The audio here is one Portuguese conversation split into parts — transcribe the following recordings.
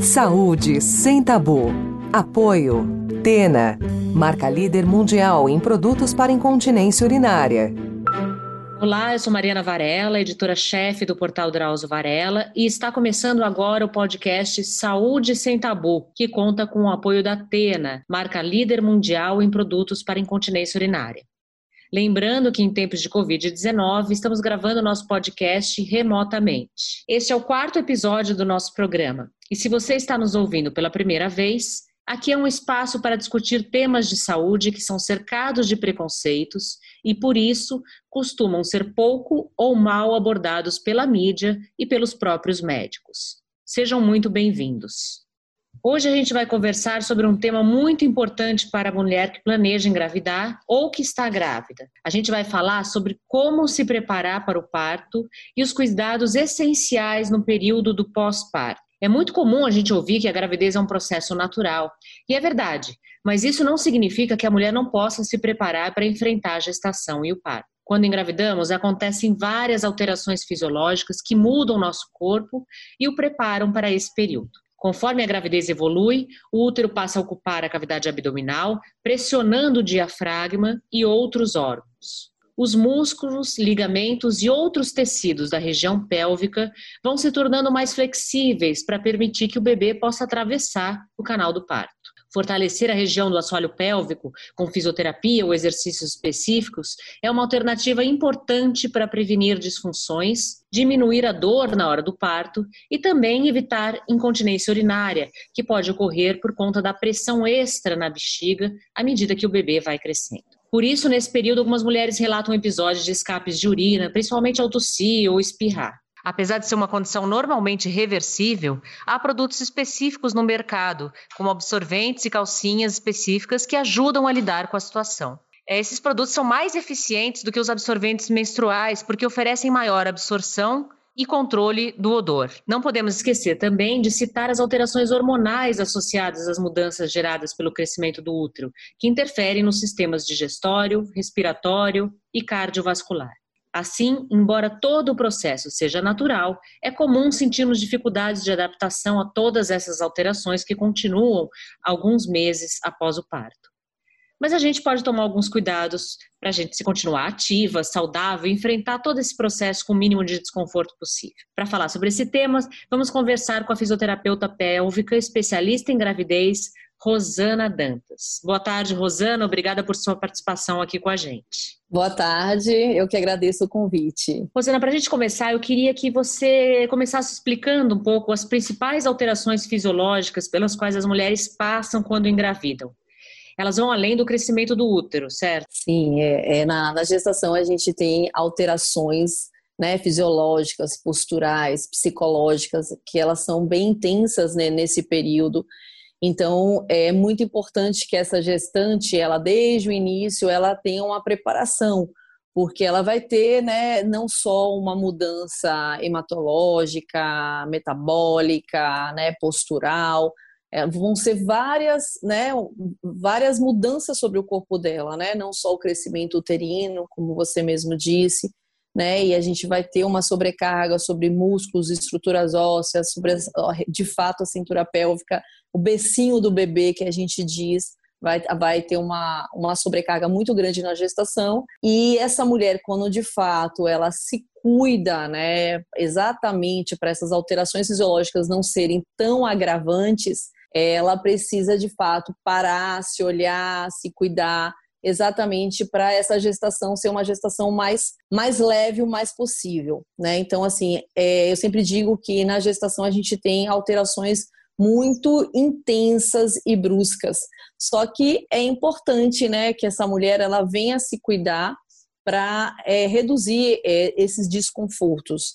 Saúde sem tabu. Apoio. Tena. Marca líder mundial em produtos para incontinência urinária. Olá, eu sou Mariana Varela, editora-chefe do portal Drauzio Varela, e está começando agora o podcast Saúde Sem Tabu, que conta com o apoio da Tena, marca líder mundial em produtos para incontinência urinária. Lembrando que em tempos de Covid-19 estamos gravando nosso podcast remotamente. Este é o quarto episódio do nosso programa. E se você está nos ouvindo pela primeira vez, aqui é um espaço para discutir temas de saúde que são cercados de preconceitos e, por isso, costumam ser pouco ou mal abordados pela mídia e pelos próprios médicos. Sejam muito bem-vindos. Hoje a gente vai conversar sobre um tema muito importante para a mulher que planeja engravidar ou que está grávida. A gente vai falar sobre como se preparar para o parto e os cuidados essenciais no período do pós-parto. É muito comum a gente ouvir que a gravidez é um processo natural, e é verdade, mas isso não significa que a mulher não possa se preparar para enfrentar a gestação e o parto. Quando engravidamos, acontecem várias alterações fisiológicas que mudam nosso corpo e o preparam para esse período. Conforme a gravidez evolui, o útero passa a ocupar a cavidade abdominal, pressionando o diafragma e outros órgãos. Os músculos, ligamentos e outros tecidos da região pélvica vão se tornando mais flexíveis para permitir que o bebê possa atravessar o canal do parto. Fortalecer a região do assoalho pélvico com fisioterapia ou exercícios específicos é uma alternativa importante para prevenir disfunções, diminuir a dor na hora do parto e também evitar incontinência urinária, que pode ocorrer por conta da pressão extra na bexiga à medida que o bebê vai crescendo. Por isso, nesse período, algumas mulheres relatam episódios de escapes de urina, principalmente ao tossir ou espirrar. Apesar de ser uma condição normalmente reversível, há produtos específicos no mercado, como absorventes e calcinhas específicas que ajudam a lidar com a situação. Esses produtos são mais eficientes do que os absorventes menstruais porque oferecem maior absorção e controle do odor. Não podemos esquecer também de citar as alterações hormonais associadas às mudanças geradas pelo crescimento do útero, que interferem nos sistemas digestório, respiratório e cardiovascular. Assim, embora todo o processo seja natural, é comum sentirmos dificuldades de adaptação a todas essas alterações que continuam alguns meses após o parto. Mas a gente pode tomar alguns cuidados para a gente se continuar ativa, saudável e enfrentar todo esse processo com o mínimo de desconforto possível. Para falar sobre esse tema, vamos conversar com a fisioterapeuta pélvica, especialista em gravidez, Rosana Dantas. Boa tarde, Rosana. Obrigada por sua participação aqui com a gente. Boa tarde, eu que agradeço o convite. Rosana, para a gente começar, eu queria que você começasse explicando um pouco as principais alterações fisiológicas pelas quais as mulheres passam quando engravidam. Elas vão além do crescimento do útero, certo? Sim, é, é na, na gestação a gente tem alterações né, fisiológicas, posturais, psicológicas, que elas são bem intensas né, nesse período então, é muito importante que essa gestante, ela desde o início, ela tenha uma preparação, porque ela vai ter, né, não só uma mudança hematológica, metabólica, né, postural, é, vão ser várias, né, várias mudanças sobre o corpo dela, né, não só o crescimento uterino, como você mesmo disse, né? E a gente vai ter uma sobrecarga sobre músculos, estruturas ósseas, sobre de fato a cintura pélvica, o becinho do bebê que a gente diz, vai, vai ter uma, uma sobrecarga muito grande na gestação. E essa mulher, quando de fato ela se cuida, né, exatamente para essas alterações fisiológicas não serem tão agravantes, ela precisa de fato parar, se olhar, se cuidar, exatamente para essa gestação ser uma gestação mais, mais leve o mais possível, né? Então, assim, é, eu sempre digo que na gestação a gente tem alterações muito intensas e bruscas. Só que é importante, né, que essa mulher ela venha se cuidar para é, reduzir é, esses desconfortos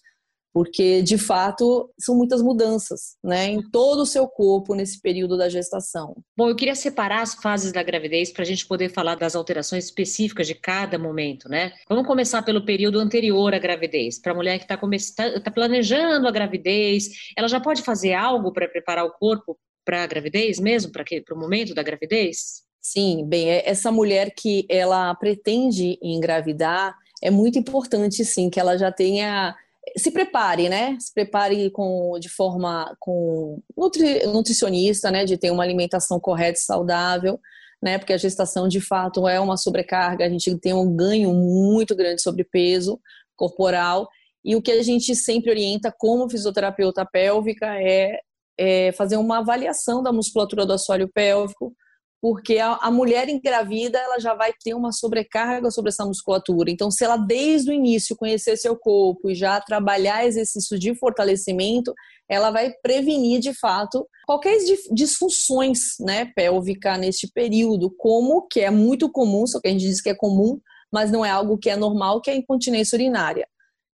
porque de fato são muitas mudanças, né, em todo o seu corpo nesse período da gestação. Bom, eu queria separar as fases da gravidez para a gente poder falar das alterações específicas de cada momento, né? Vamos começar pelo período anterior à gravidez. Para a mulher que está tá, tá planejando a gravidez, ela já pode fazer algo para preparar o corpo para a gravidez mesmo, para o momento da gravidez? Sim, bem, é essa mulher que ela pretende engravidar, é muito importante sim que ela já tenha se prepare, né? Se prepare com, de forma com nutri, nutricionista, né? De ter uma alimentação correta e saudável, né? Porque a gestação de fato é uma sobrecarga, a gente tem um ganho muito grande sobre peso corporal. E o que a gente sempre orienta como fisioterapeuta pélvica é, é fazer uma avaliação da musculatura do assoalho pélvico, porque a, a, mulher engravida ela já vai ter uma sobrecarga sobre essa musculatura. Então, se ela desde o início conhecer seu corpo e já trabalhar exercícios de fortalecimento, ela vai prevenir de fato qualquer disfunções, né, pélvica neste período, como que é muito comum, só que a gente diz que é comum, mas não é algo que é normal, que é a incontinência urinária.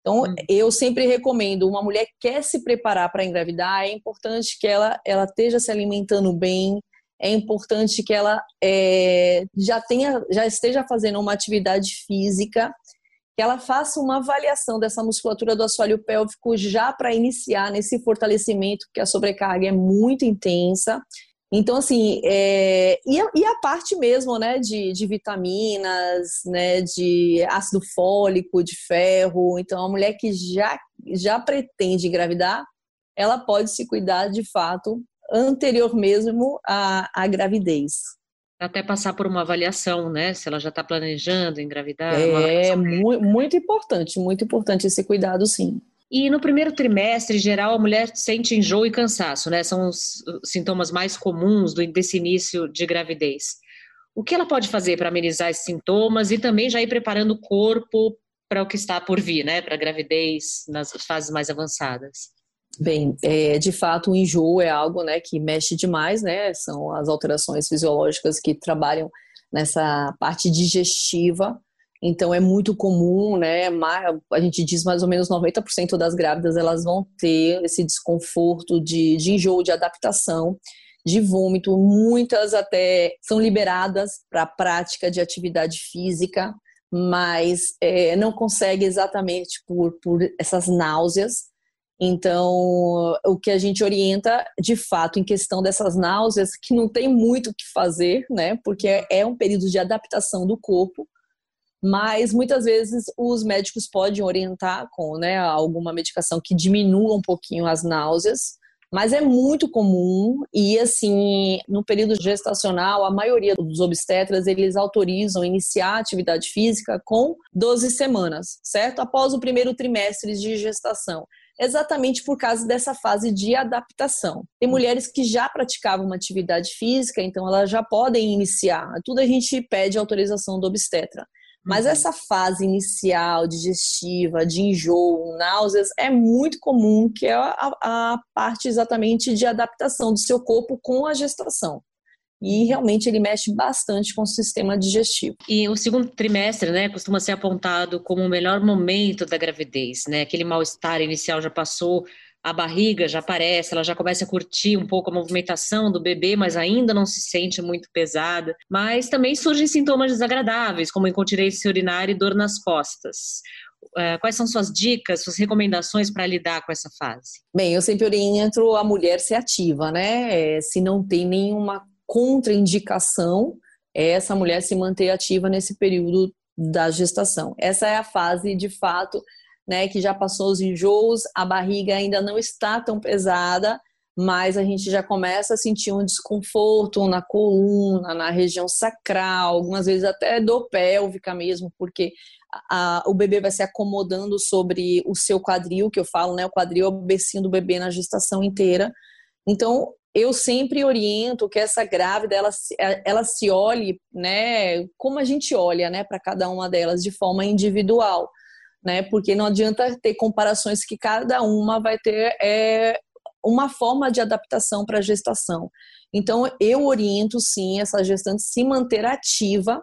Então, hum. eu sempre recomendo, uma mulher que quer se preparar para engravidar, é importante que ela, ela esteja se alimentando bem, é importante que ela é, já tenha, já esteja fazendo uma atividade física, que ela faça uma avaliação dessa musculatura do assoalho pélvico já para iniciar nesse fortalecimento, porque a sobrecarga é muito intensa. Então, assim, é, e, a, e, a, parte mesmo, né, de, de, vitaminas, né, de ácido fólico, de ferro. Então, a mulher que já, já pretende engravidar, ela pode se cuidar de fato anterior mesmo à, à gravidez. Até passar por uma avaliação, né? Se ela já está planejando engravidar. É muito, muito importante, muito importante esse cuidado, sim. E no primeiro trimestre, em geral, a mulher sente enjoo e cansaço, né? São os sintomas mais comuns do, desse início de gravidez. O que ela pode fazer para amenizar esses sintomas e também já ir preparando o corpo para o que está por vir, né? Para a gravidez nas fases mais avançadas? Bem, é, de fato, o enjoo é algo né, que mexe demais, né? São as alterações fisiológicas que trabalham nessa parte digestiva. Então, é muito comum, né? A gente diz mais ou menos 90% das grávidas elas vão ter esse desconforto de, de enjoo, de adaptação, de vômito. Muitas até são liberadas para a prática de atividade física, mas é, não consegue exatamente por, por essas náuseas então, o que a gente orienta, de fato, em questão dessas náuseas, que não tem muito o que fazer, né? Porque é um período de adaptação do corpo, mas muitas vezes os médicos podem orientar com né, alguma medicação que diminua um pouquinho as náuseas, mas é muito comum e assim, no período gestacional, a maioria dos obstetras, eles autorizam iniciar a atividade física com 12 semanas, certo? Após o primeiro trimestre de gestação exatamente por causa dessa fase de adaptação. Tem hum. mulheres que já praticavam uma atividade física, então elas já podem iniciar. Tudo a gente pede autorização do obstetra. Mas uhum. essa fase inicial, digestiva, de enjoo, náuseas, é muito comum, que é a, a parte exatamente de adaptação do seu corpo com a gestação e realmente ele mexe bastante com o sistema digestivo. E o segundo trimestre, né, costuma ser apontado como o melhor momento da gravidez, né? Aquele mal-estar inicial já passou, a barriga já aparece, ela já começa a curtir um pouco a movimentação do bebê, mas ainda não se sente muito pesada. Mas também surgem sintomas desagradáveis, como incontinência urinária e dor nas costas. Uh, quais são suas dicas, suas recomendações para lidar com essa fase? Bem, eu sempre oriento a mulher ser ativa, né? É, se não tem nenhuma contraindicação é essa mulher se manter ativa nesse período da gestação. Essa é a fase, de fato, né, que já passou os enjoos, a barriga ainda não está tão pesada, mas a gente já começa a sentir um desconforto na coluna, na região sacral, algumas vezes até dor pélvica mesmo, porque a, o bebê vai se acomodando sobre o seu quadril, que eu falo, né? O quadril é o becinho do bebê na gestação inteira. Então, eu sempre oriento que essa grávida ela, ela se olhe, né, como a gente olha, né, para cada uma delas de forma individual, né, porque não adianta ter comparações que cada uma vai ter é, uma forma de adaptação para a gestação. Então eu oriento sim essa gestante se manter ativa,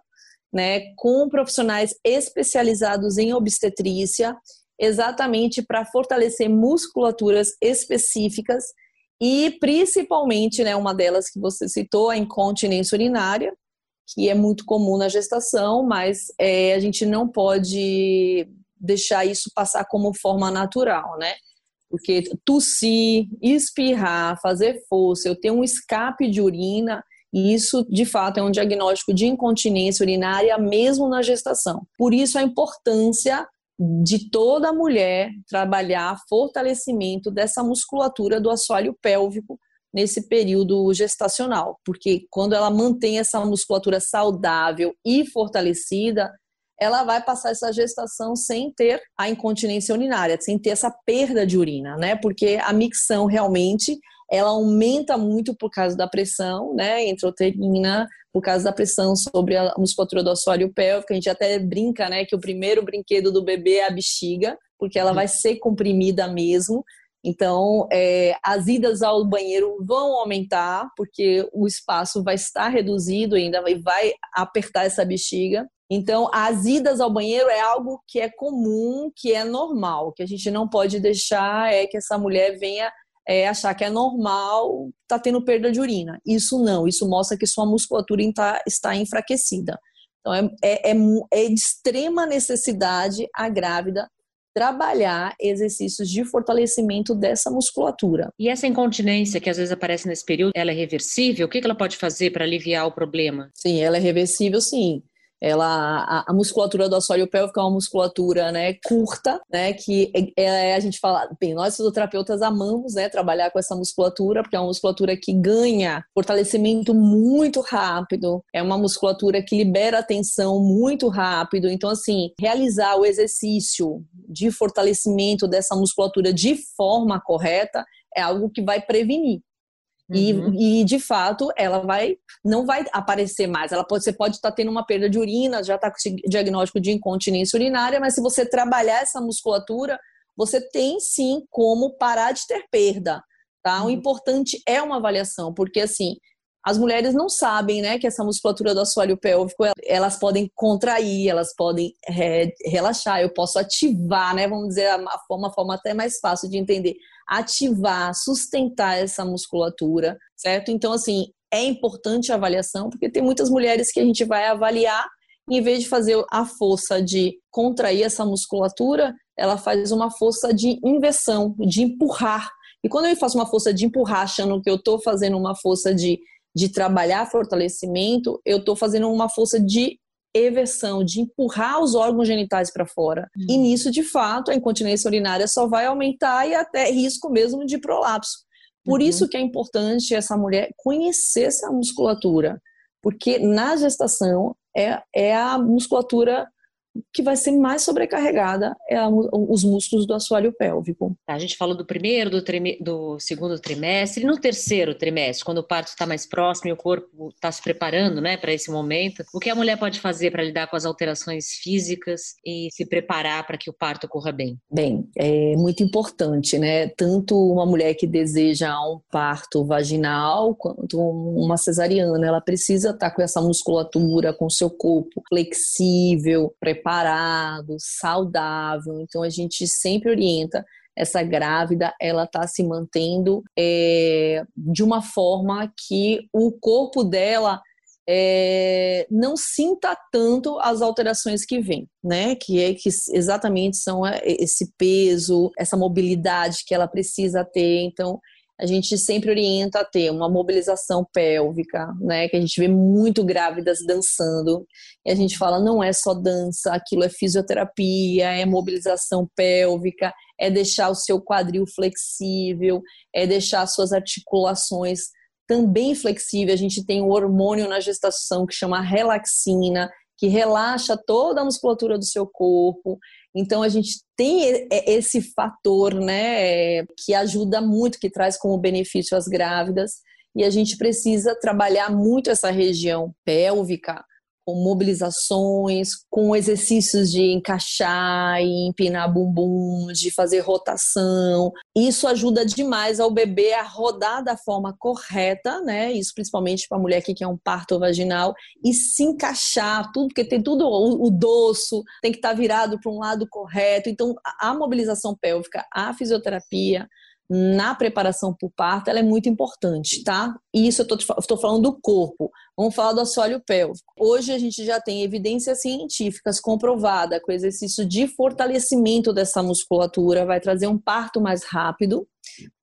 né, com profissionais especializados em obstetrícia, exatamente para fortalecer musculaturas específicas e principalmente, né, uma delas que você citou, a incontinência urinária, que é muito comum na gestação, mas é, a gente não pode deixar isso passar como forma natural, né? Porque tossir, espirrar, fazer força, eu tenho um escape de urina, e isso de fato é um diagnóstico de incontinência urinária mesmo na gestação. Por isso a importância de toda mulher trabalhar fortalecimento dessa musculatura do assoalho pélvico nesse período gestacional, porque quando ela mantém essa musculatura saudável e fortalecida, ela vai passar essa gestação sem ter a incontinência urinária, sem ter essa perda de urina, né? Porque a micção realmente ela aumenta muito por causa da pressão, né, intrauterina, por causa da pressão sobre a musculatura do assoalho pélvico. A gente até brinca, né, que o primeiro brinquedo do bebê é a bexiga, porque ela vai ser comprimida mesmo. Então, é, as idas ao banheiro vão aumentar, porque o espaço vai estar reduzido ainda, vai, vai apertar essa bexiga. Então, as idas ao banheiro é algo que é comum, que é normal, que a gente não pode deixar é que essa mulher venha é, achar que é normal, está tendo perda de urina. Isso não, isso mostra que sua musculatura está, está enfraquecida. Então, é, é, é, é de extrema necessidade a grávida trabalhar exercícios de fortalecimento dessa musculatura. E essa incontinência que às vezes aparece nesse período, ela é reversível? O que ela pode fazer para aliviar o problema? Sim, ela é reversível, sim ela a, a, musculatura do assoalho pélvico é uma musculatura né, curta, né, que é, é, a gente fala, bem, nós fisioterapeutas amamos né, trabalhar com essa musculatura, porque é uma musculatura que ganha fortalecimento muito rápido, é uma musculatura que libera tensão muito rápido, então assim, realizar o exercício de fortalecimento dessa musculatura de forma correta é algo que vai prevenir. Uhum. E, e, de fato, ela vai não vai aparecer mais. Ela pode, você pode estar tendo uma perda de urina, já está com diagnóstico de incontinência urinária, mas se você trabalhar essa musculatura, você tem sim como parar de ter perda. Tá? Uhum. O importante é uma avaliação, porque assim, as mulheres não sabem, né, que essa musculatura do assoalho pélvico, elas podem contrair, elas podem é, relaxar, eu posso ativar, né, vamos dizer, uma forma, uma forma até mais fácil de entender ativar, sustentar essa musculatura, certo? Então, assim, é importante a avaliação, porque tem muitas mulheres que a gente vai avaliar, em vez de fazer a força de contrair essa musculatura, ela faz uma força de inversão, de empurrar. E quando eu faço uma força de empurrar, achando que eu estou fazendo uma força de, de trabalhar fortalecimento, eu estou fazendo uma força de eversão, de empurrar os órgãos genitais para fora. Hum. E nisso, de fato, a incontinência urinária só vai aumentar e até risco mesmo de prolapso. Por uhum. isso que é importante essa mulher conhecer essa musculatura, porque na gestação é, é a musculatura que vai ser mais sobrecarregada é a, os músculos do assoalho pélvico. Tá, a gente falou do primeiro, do, do segundo trimestre, e no terceiro trimestre, quando o parto está mais próximo e o corpo está se preparando né, para esse momento, o que a mulher pode fazer para lidar com as alterações físicas e se preparar para que o parto ocorra bem? Bem, é muito importante, né? Tanto uma mulher que deseja um parto vaginal quanto uma cesariana, ela precisa estar tá com essa musculatura, com o seu corpo flexível, preparado preparado, saudável. Então a gente sempre orienta essa grávida, ela está se mantendo é, de uma forma que o corpo dela é, não sinta tanto as alterações que vêm, né? Que é que exatamente são é, esse peso, essa mobilidade que ela precisa ter. Então, a gente sempre orienta a ter uma mobilização pélvica, né? Que a gente vê muito grávidas dançando. E a gente fala, não é só dança, aquilo é fisioterapia, é mobilização pélvica, é deixar o seu quadril flexível, é deixar as suas articulações também flexíveis. A gente tem um hormônio na gestação que chama relaxina, que relaxa toda a musculatura do seu corpo. Então a gente tem esse fator, né, que ajuda muito, que traz como benefício as grávidas, e a gente precisa trabalhar muito essa região pélvica com mobilizações, com exercícios de encaixar e empinar bumbum, de fazer rotação. Isso ajuda demais ao bebê a rodar da forma correta, né? Isso principalmente para a mulher que quer um parto vaginal e se encaixar tudo, porque tem tudo o, dorso tem que estar tá virado para um lado correto. Então, a mobilização pélvica, a fisioterapia, na preparação para o parto, ela é muito importante, tá? E isso eu estou falando do corpo. Vamos falar do assoalho pélvico. Hoje a gente já tem evidências científicas comprovadas que o exercício de fortalecimento dessa musculatura vai trazer um parto mais rápido,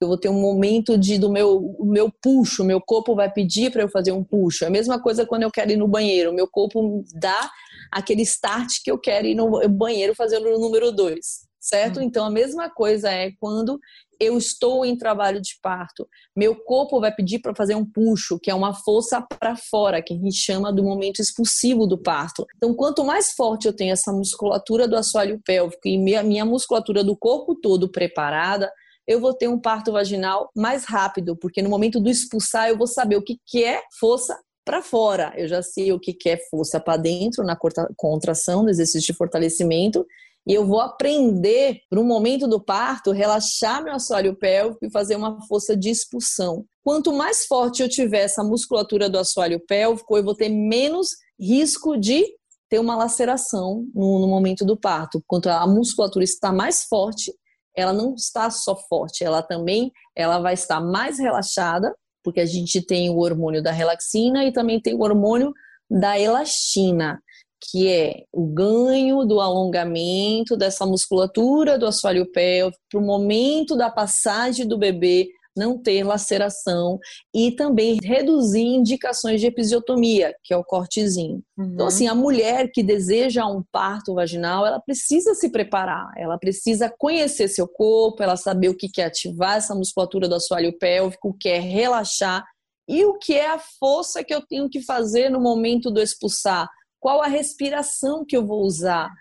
Eu vou ter um momento de do meu meu puxo, meu corpo vai pedir para eu fazer um puxo. É a mesma coisa quando eu quero ir no banheiro, meu corpo dá aquele start que eu quero ir no banheiro fazendo o número dois, certo? Hum. Então a mesma coisa é quando eu estou em trabalho de parto, meu corpo vai pedir para fazer um puxo, que é uma força para fora, que a gente chama do momento expulsivo do parto. Então, quanto mais forte eu tenho essa musculatura do assoalho pélvico e minha, musculatura do corpo todo preparada, eu vou ter um parto vaginal mais rápido, porque no momento do expulsar eu vou saber o que, que é força para fora. Eu já sei o que, que é força para dentro na contração, no exercício de fortalecimento, e eu vou aprender, para o momento do parto, relaxar meu assoalho pélvico e fazer uma força de expulsão. Quanto mais forte eu tiver essa musculatura do assoalho pélvico, eu vou ter menos risco de ter uma laceração no, no momento do parto. Quanto a musculatura está mais forte, ela não está só forte, ela também ela vai estar mais relaxada, porque a gente tem o hormônio da relaxina e também tem o hormônio da elastina que é o ganho do alongamento dessa musculatura do assoalho pélvico para o momento da passagem do bebê não ter laceração e também reduzir indicações de episiotomia, que é o cortezinho. Uhum. Então, assim, a mulher que deseja um parto vaginal, ela precisa se preparar, ela precisa conhecer seu corpo, ela saber o que é ativar essa musculatura do assoalho pélvico, o que é relaxar e o que é a força que eu tenho que fazer no momento do expulsar qual a respiração que eu vou usar.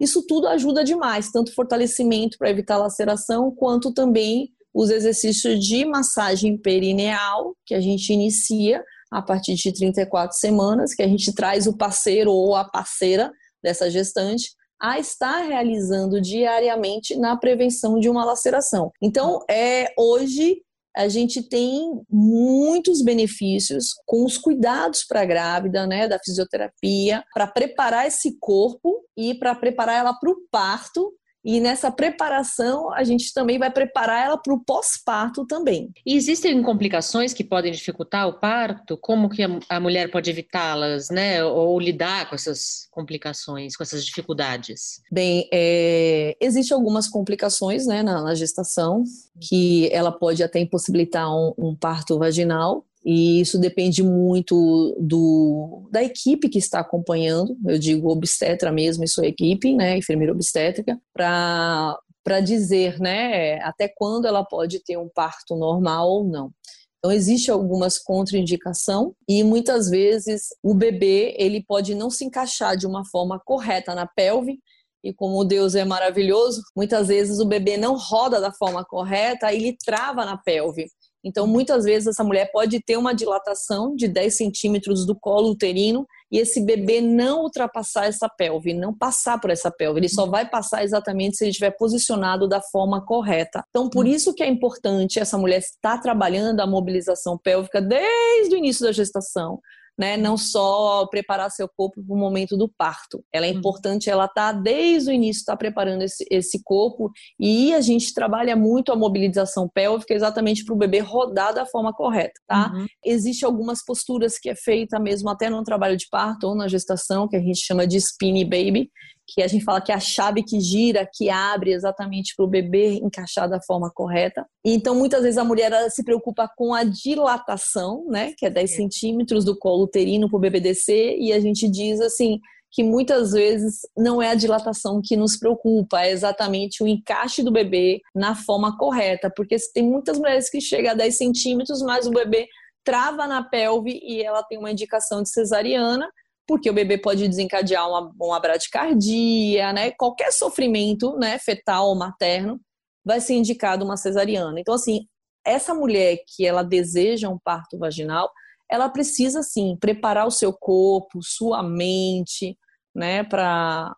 Isso tudo ajuda demais, tanto fortalecimento para evitar laceração, quanto também os exercícios de massagem perineal, que a gente inicia a partir de 34 semanas, que a gente traz o parceiro ou a parceira dessa gestante a estar realizando diariamente na prevenção de uma laceração. Então, é hoje a gente tem muitos benefícios com os cuidados para a grávida, né, da fisioterapia, para preparar esse corpo e para preparar ela para o parto e nessa preparação, a gente também vai preparar ela para o pós-parto também. E existem complicações que podem dificultar o parto? Como que a mulher pode evitá-las, né? Ou lidar com essas complicações, com essas dificuldades? Bem, é, existem algumas complicações né, na, na, gestação, que ela pode até impossibilitar um, um parto vaginal, e isso depende muito do, da equipe que está acompanhando, eu digo obstetra mesmo e sua equipe, né, enfermeira obstétrica, para dizer, né, até quando ela pode ter um parto normal ou não. Então existe algumas contraindicação e muitas vezes o bebê ele pode não se encaixar de uma forma correta na pelve e como Deus é maravilhoso, muitas vezes o bebê não roda da forma correta, ele trava na pelve. Então, muitas vezes, essa mulher pode ter uma dilatação de 10 centímetros do colo uterino e esse bebê não ultrapassar essa pelve, não passar por essa pelve. Ele só vai passar exatamente se ele estiver posicionado da forma correta. Então, por uhum. isso que é importante essa mulher estar trabalhando a mobilização pélvica desde o início da gestação né? Não só preparar seu corpo para o momento do parto. Ela é uhum. importante, ela tá desde o início está preparando esse, esse corpo e a gente trabalha muito a mobilização pélvica exatamente para o bebê rodar da forma correta, tá? Uhum. Existe algumas posturas que é feita mesmo até no trabalho de parto ou na gestação que a gente chama de spinny baby, que a gente fala que é a chave que gira, que abre exatamente para o bebê encaixar da forma correta. Então, muitas vezes a mulher se preocupa com a dilatação, né, que é 10 é. centímetros do colo uterino para o bebê descer, e a gente diz assim que muitas vezes não é a dilatação que nos preocupa, é exatamente o encaixe do bebê na forma correta, porque tem muitas mulheres que chegam a 10 centímetros, mas o bebê trava na pelve e ela tem uma indicação de cesariana, porque o bebê pode desencadear uma, uma bradicardia, né? Qualquer sofrimento, né, fetal ou materno, vai ser indicado uma cesariana. Então, assim, essa mulher que ela deseja um parto vaginal, ela precisa, sim, preparar o seu corpo, sua mente, né, para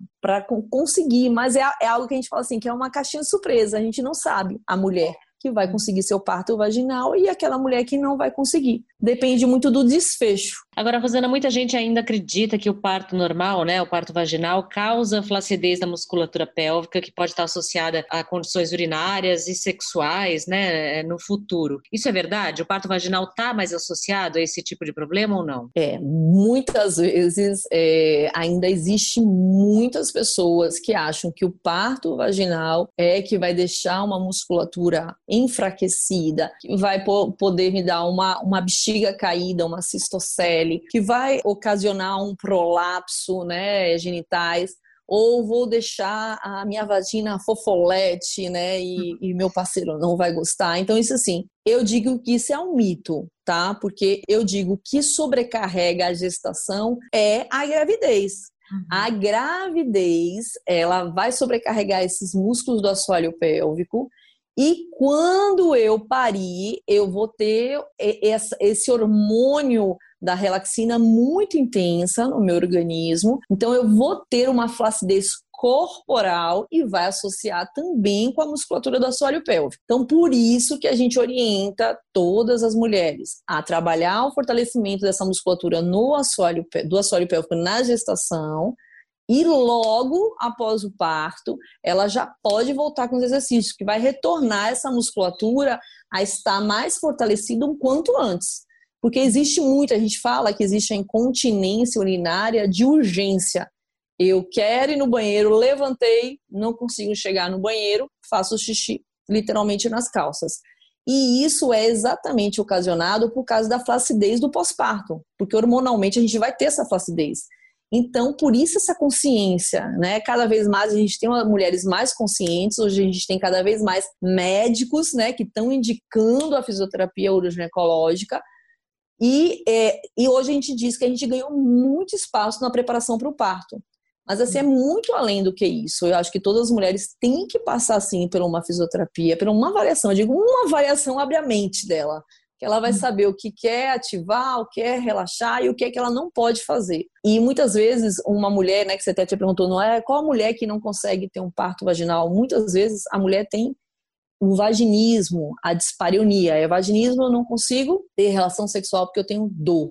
conseguir. Mas é, é algo que a gente fala assim, que é uma caixinha surpresa, a gente não sabe, a mulher que vai conseguir seu parto vaginal e aquela mulher que não vai conseguir. Depende muito do desfecho. Agora, Rosana, muita gente ainda acredita que o parto normal, né, o parto vaginal, causa flacidez da musculatura pélvica, que pode estar associada a condições urinárias e sexuais, né, no futuro. Isso é verdade? O parto vaginal está mais associado a esse tipo de problema ou não? É, muitas vezes é, ainda existe muitas pessoas que acham que o parto vaginal é que vai deixar uma musculatura enfraquecida, que vai poder me dar uma, uma bexiga caída, uma cistocele, que vai ocasionar um prolapso, né, genitais, ou vou deixar a minha vagina fofolete, né? E, uhum. e, meu parceiro não vai gostar. Então, isso assim, eu digo que isso é um mito, tá? Porque eu digo que sobrecarrega a gestação é a gravidez. Uhum. A gravidez, ela vai sobrecarregar esses músculos do assoalho pélvico e quando eu parir, eu vou ter esse hormônio da relaxina muito intensa no meu organismo. Então eu vou ter uma flacidez corporal e vai associar também com a musculatura do assoalho pélvico. Então, por isso que a gente orienta todas as mulheres a trabalhar o fortalecimento dessa musculatura no assoalho, do assoalho pélvico na gestação, e logo após o parto, ela já pode voltar com os exercícios, que vai retornar essa musculatura a estar mais fortalecida um quanto antes. Porque existe muito, a gente fala que existe a incontinência urinária de urgência. Eu quero ir no banheiro, levantei, não consigo chegar no banheiro, faço xixi literalmente nas calças. E isso é exatamente ocasionado por causa da flacidez do pós-parto, porque hormonalmente a gente vai ter essa flacidez. Então, por isso essa consciência, né? Cada vez mais a gente tem mulheres mais conscientes, hoje a gente tem cada vez mais médicos, né, que estão indicando a fisioterapia uroginecológica e, é, e hoje a gente diz que a gente ganhou muito espaço na preparação para o parto. Mas assim, é muito além do que isso. Eu acho que todas as mulheres têm que passar assim por uma fisioterapia, por uma avaliação. Eu digo, uma avaliação abre a mente dela. Que ela vai saber o que quer ativar, o que é relaxar e o que é que ela não pode fazer. E muitas vezes, uma mulher, né, que você até te perguntou, não é qual a mulher que não consegue ter um parto vaginal? Muitas vezes a mulher tem o vaginismo, a dispareunia. É vaginismo eu não consigo ter relação sexual porque eu tenho dor.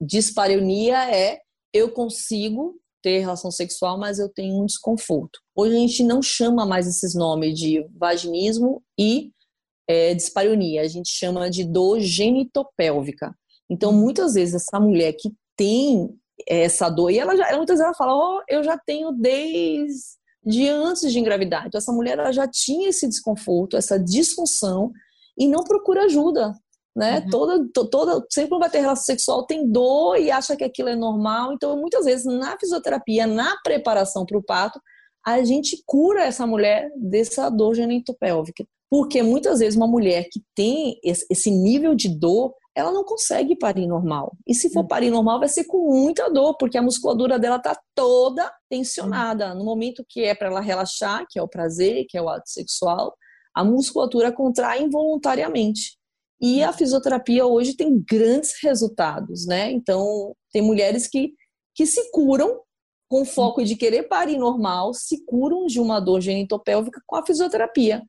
Dispareunia é eu consigo ter relação sexual, mas eu tenho um desconforto. Hoje a gente não chama mais esses nomes de vaginismo e é, dispareunia, a gente chama de dor genitopélvica. Então, muitas vezes, essa mulher que tem essa dor, e ela já, muitas vezes ela fala, oh, eu já tenho desde de antes de engravidar. Então, essa mulher ela já tinha esse desconforto, essa disfunção e não procura ajuda. Né? Uhum. Toda, toda, sempre vai ter relação sexual, tem dor e acha que aquilo é normal. Então, muitas vezes, na fisioterapia, na preparação para o parto, a gente cura essa mulher dessa dor genitopélvica. Porque muitas vezes uma mulher que tem esse nível de dor, ela não consegue parir normal. E se for hum. parir normal, vai ser com muita dor, porque a musculatura dela está toda tensionada. No momento que é para ela relaxar, que é o prazer, que é o ato sexual, a musculatura contrai involuntariamente. E a fisioterapia hoje tem grandes resultados, né? Então, tem mulheres que, que se curam com foco de querer parir normal, se curam de uma dor genitopélvica com a fisioterapia.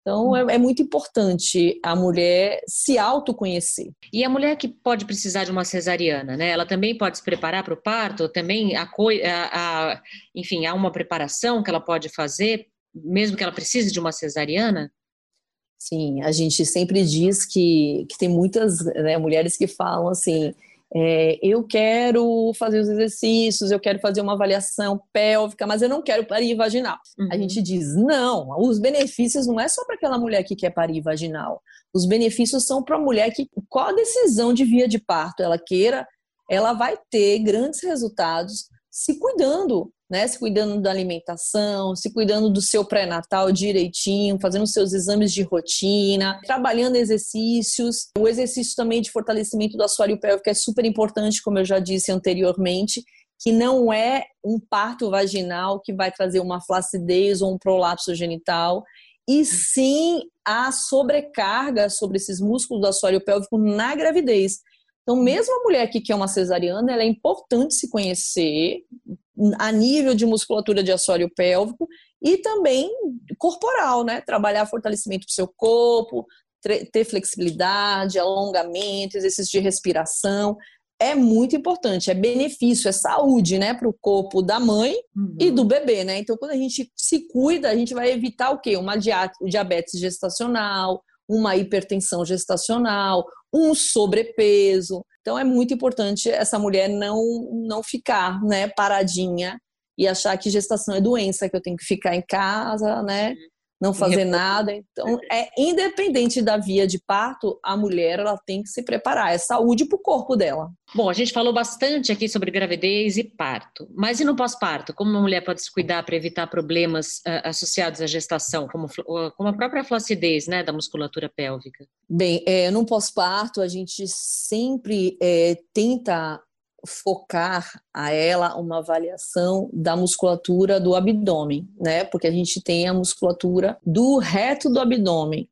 Então, é, é, muito importante a mulher se autoconhecer. E a mulher que pode precisar de uma cesariana, né? Ela também pode se preparar para o parto? Também, a, a, a, enfim, há uma preparação que ela pode fazer, mesmo que ela precise de uma cesariana? Sim, a gente sempre diz que, que tem muitas né, mulheres que falam assim, é, eu quero fazer os exercícios, eu quero fazer uma avaliação pélvica, mas eu não quero parir vaginal. Uhum. A gente diz, não, os benefícios não é só para aquela mulher que quer parir vaginal. Os benefícios são para a mulher que, qual a decisão de via de parto ela queira, ela vai ter grandes resultados se cuidando, né? Se cuidando da alimentação, se cuidando do seu pré-natal direitinho, fazendo seus exames de rotina, trabalhando exercícios. O exercício também de fortalecimento do assoalho pélvico é super importante, como eu já disse anteriormente, que não é um parto vaginal que vai trazer uma flacidez ou um prolapso genital, e sim a sobrecarga sobre esses músculos do assoalho pélvico na gravidez. Então, mesmo a mulher que quer uma cesariana, ela é importante se conhecer a nível de musculatura de assoalho pélvico e também corporal, né? Trabalhar fortalecimento do seu corpo, ter flexibilidade, alongamento, exercício de respiração. É muito importante, é benefício, é saúde, né, para o corpo da mãe uhum. e do bebê, né? Então, quando a gente se cuida, a gente vai evitar o quê? Uma diabetes gestacional, uma hipertensão gestacional, um sobrepeso. Então é muito importante essa mulher não não ficar, né, paradinha e achar que gestação é doença, que eu tenho que ficar em casa, né, não fazer nada. Então, é independente da via de parto, a mulher ela tem que se preparar, é saúde para o corpo dela. Bom, a gente falou bastante aqui sobre gravidez e parto, mas e no pós-parto? Como uma mulher pode se cuidar para evitar problemas uh, associados à gestação, como, como a própria flacidez né, da musculatura pélvica? Bem, é, no pós-parto, a gente sempre é, tenta focar a ela uma avaliação da musculatura do abdômen, né? Porque a gente tem a musculatura do reto do abdômen.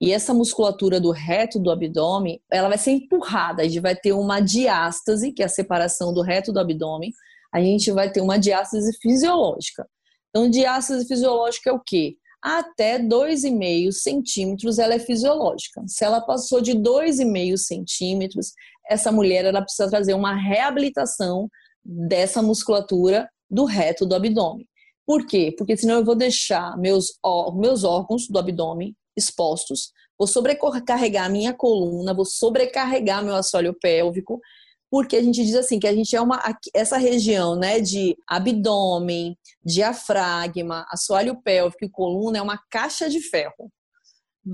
E essa musculatura do reto do abdômen, ela vai ser empurrada, a gente vai ter uma diástase, que é a separação do reto do abdômen, a gente vai ter uma diástase fisiológica. Então, diástase fisiológica é o quê? Até 2,5 centímetros ela é fisiológica. Se ela passou de 2,5 centímetros, essa mulher ela precisa trazer uma reabilitação dessa musculatura do reto do abdômen. Por quê? Porque senão eu vou deixar meus, meus órgãos do abdômen expostos, vou sobrecarregar a minha coluna, vou sobrecarregar meu assoalho pélvico, porque a gente diz assim que a gente é uma essa região, né, de abdômen, diafragma, assoalho pélvico e coluna é uma caixa de ferro.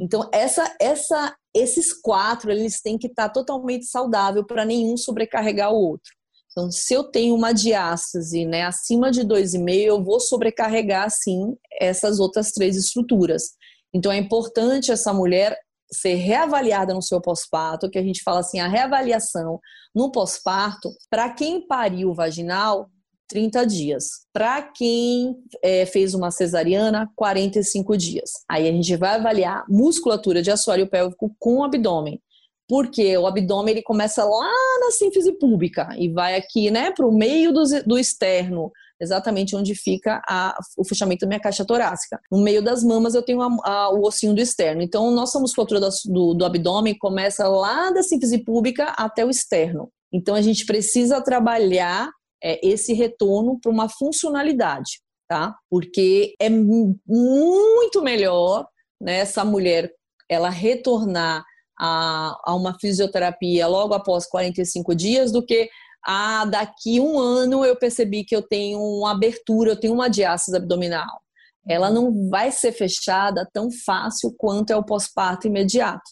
Então essa essa esses quatro eles têm que estar totalmente saudável para nenhum sobrecarregar o outro. Então, se eu tenho uma diástase né, acima de 2,5, eu vou sobrecarregar, sim, essas outras três estruturas. Então, é importante essa mulher ser reavaliada no seu pós-parto, que a gente fala assim, a reavaliação no pós-parto, para quem pariu vaginal, 30 dias. Para quem é, fez uma cesariana, 45 dias. Aí a gente vai avaliar musculatura de assoalho pélvico com abdômen. Porque o abdômen ele começa lá na sínfise pública e vai aqui, né, para o meio do, do externo, exatamente onde fica a, o fechamento da minha caixa torácica. No meio das mamas eu tenho a, a, o ossinho do externo. Então, nossa musculatura do, do, do abdômen começa lá da sínfise pública até o externo. Então, a gente precisa trabalhar é, esse retorno para uma funcionalidade, tá? Porque é muito melhor né, essa mulher ela retornar a, a uma fisioterapia logo após 45 dias do que ah, daqui um ano eu percebi que eu tenho uma abertura, eu tenho uma diástase abdominal. Ela não vai ser fechada tão fácil quanto é o pós-parto imediato.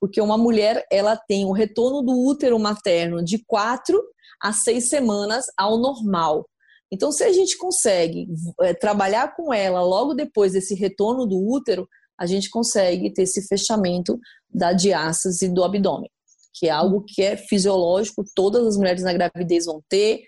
Porque uma mulher, ela tem o retorno do útero materno de quatro a seis semanas ao normal. Então, se a gente consegue é, trabalhar com ela logo depois desse retorno do útero, a gente consegue ter esse fechamento da diástase do abdômen, que é algo que é fisiológico, todas as mulheres na gravidez vão ter,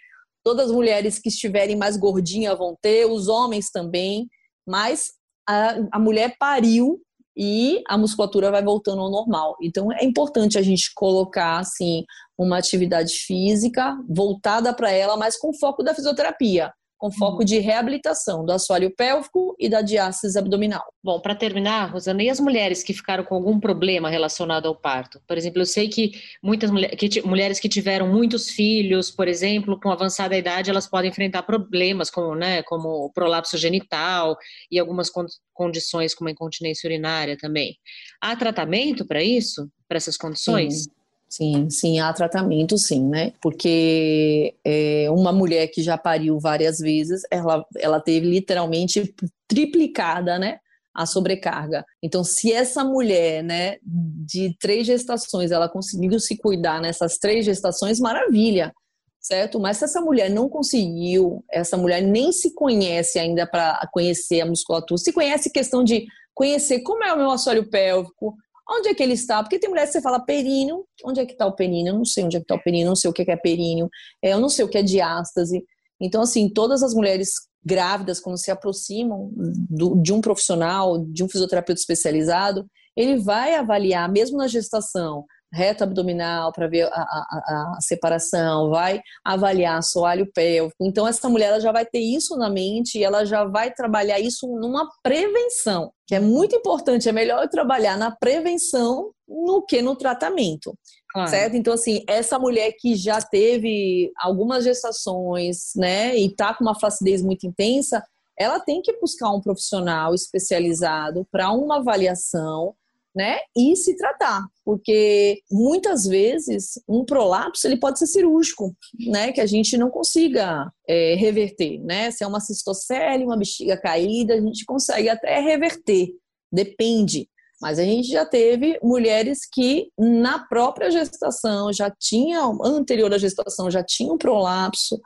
todas as mulheres que estiverem mais gordinhas vão ter, os homens também, mas a, a mulher pariu e a musculatura vai voltando ao normal. Então é importante a gente colocar assim uma atividade física voltada para ela, mas com foco da fisioterapia com foco uhum. de reabilitação do assoalho pélvico e da diástase abdominal. Bom, para terminar, Rosana, e as mulheres que ficaram com algum problema relacionado ao parto? Por exemplo, eu sei que muitas mulher, que, mulheres que tiveram muitos filhos, por exemplo, com avançada idade, elas podem enfrentar problemas como, né, como prolapso genital e algumas condições como a incontinência urinária também. Há tratamento para isso, para essas condições? Sim. Sim, sim, há tratamento, sim, né? Porque é, uma mulher que já pariu várias vezes, ela, ela teve literalmente triplicada, né? A sobrecarga. Então, se essa mulher, né, de três gestações, ela conseguiu se cuidar nessas três gestações, maravilha, certo? Mas se essa mulher não conseguiu, essa mulher nem se conhece ainda para conhecer a musculatura, se conhece questão de conhecer como é o meu assoalho pélvico, Onde é que ele está? Porque tem mulheres que você fala períneo, onde é que está o períneo? Eu não sei onde é que está o períneo, não sei o que é períneo, é, eu não sei o que é diástase. Então, assim, todas as mulheres grávidas, quando se aproximam do, de um profissional, de um fisioterapeuta especializado, ele vai avaliar, mesmo na gestação, reta abdominal para ver a, a, a, separação, vai avaliar soalho pélvico. Então, essa mulher ela já vai ter isso na mente e ela já vai trabalhar isso numa prevenção, que é muito importante. É melhor eu trabalhar na prevenção no que no tratamento. Claro. Certo? Então, assim, essa mulher que já teve algumas gestações, né, e tá com uma flacidez muito intensa, ela tem que buscar um profissional especializado para uma avaliação né? E se tratar, porque muitas vezes um prolapso ele pode ser cirúrgico, né? Que a gente não consiga é, reverter, né? Se é uma cistocele, uma bexiga caída, a gente consegue até reverter, depende. Mas a gente já teve mulheres que na própria gestação já tinham, anterior à gestação, já tinham prolapso,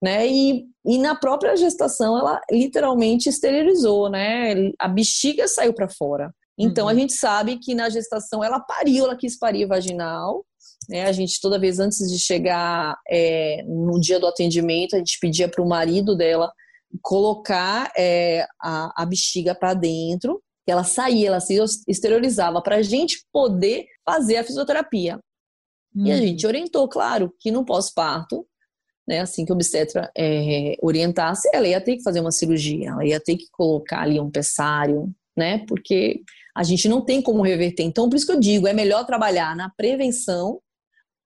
né? E, e na própria gestação ela literalmente esterilizou, né? A bexiga saiu para fora. Então uhum. a gente sabe que na gestação ela pariu, ela quis parir vaginal. Né? A gente toda vez antes de chegar é, no dia do atendimento a gente pedia para o marido dela colocar é, a, a bexiga para dentro, que ela saía, ela se exteriorizava para a gente poder fazer a fisioterapia. Uhum. E a uhum. gente orientou, claro, que no pós-parto né, assim que o obstetra é, orientasse, ela ia ter que fazer uma cirurgia, ela ia ter que colocar ali um pessário, né, porque a gente não tem como reverter. Então, por isso que eu digo, é melhor trabalhar na prevenção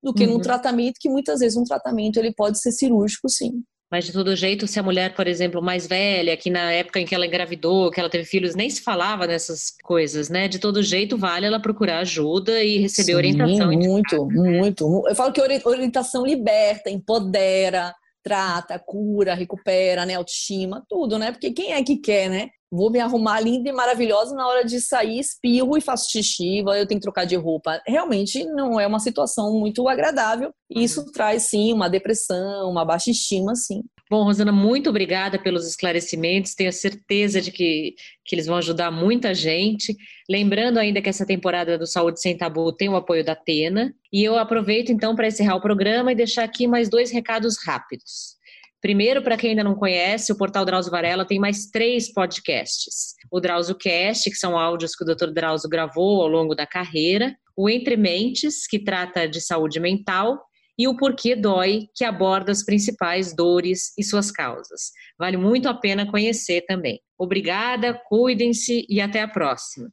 do que uhum. no tratamento, que muitas vezes um tratamento ele pode ser cirúrgico, sim. Mas de todo jeito, se a mulher, por exemplo, mais velha, que na época em que ela engravidou, que ela teve filhos, nem se falava dessas coisas, né? De todo jeito, vale ela procurar ajuda e receber Sim, orientação. Muito, muito. Eu falo que orientação liberta, empodera, trata, cura, recupera, né? Autoestima, tudo, né? Porque quem é que quer, né? Vou me arrumar linda e maravilhosa na hora de sair, espirro e faço xixi, eu tenho que trocar de roupa. Realmente não é uma situação muito agradável. E isso uhum. traz, sim, uma depressão, uma baixa estima, sim. Bom, Rosana, muito obrigada pelos esclarecimentos. Tenho certeza de que, que eles vão ajudar muita gente. Lembrando ainda que essa temporada do Saúde Sem Tabu tem o apoio da Atena. E eu aproveito então para encerrar o programa e deixar aqui mais dois recados rápidos. Primeiro, para quem ainda não conhece, o portal Drauzio Varela tem mais três podcasts. O Drauzio Cast, que são áudios que o Dr. Drauzio gravou ao longo da carreira. O Entre Mentes, que trata de saúde mental e o Porquê Dói, que aborda as principais dores e suas causas. Vale muito a pena conhecer também. Obrigada, cuidem-se e até a próxima.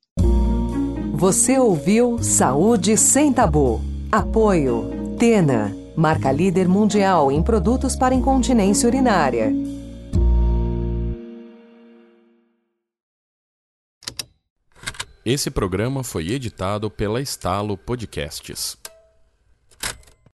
Você ouviu Saúde Sem Tabu. Apoio Tena, marca líder mundial em produtos para incontinência urinária. Esse programa foi editado pela Estalo Podcasts.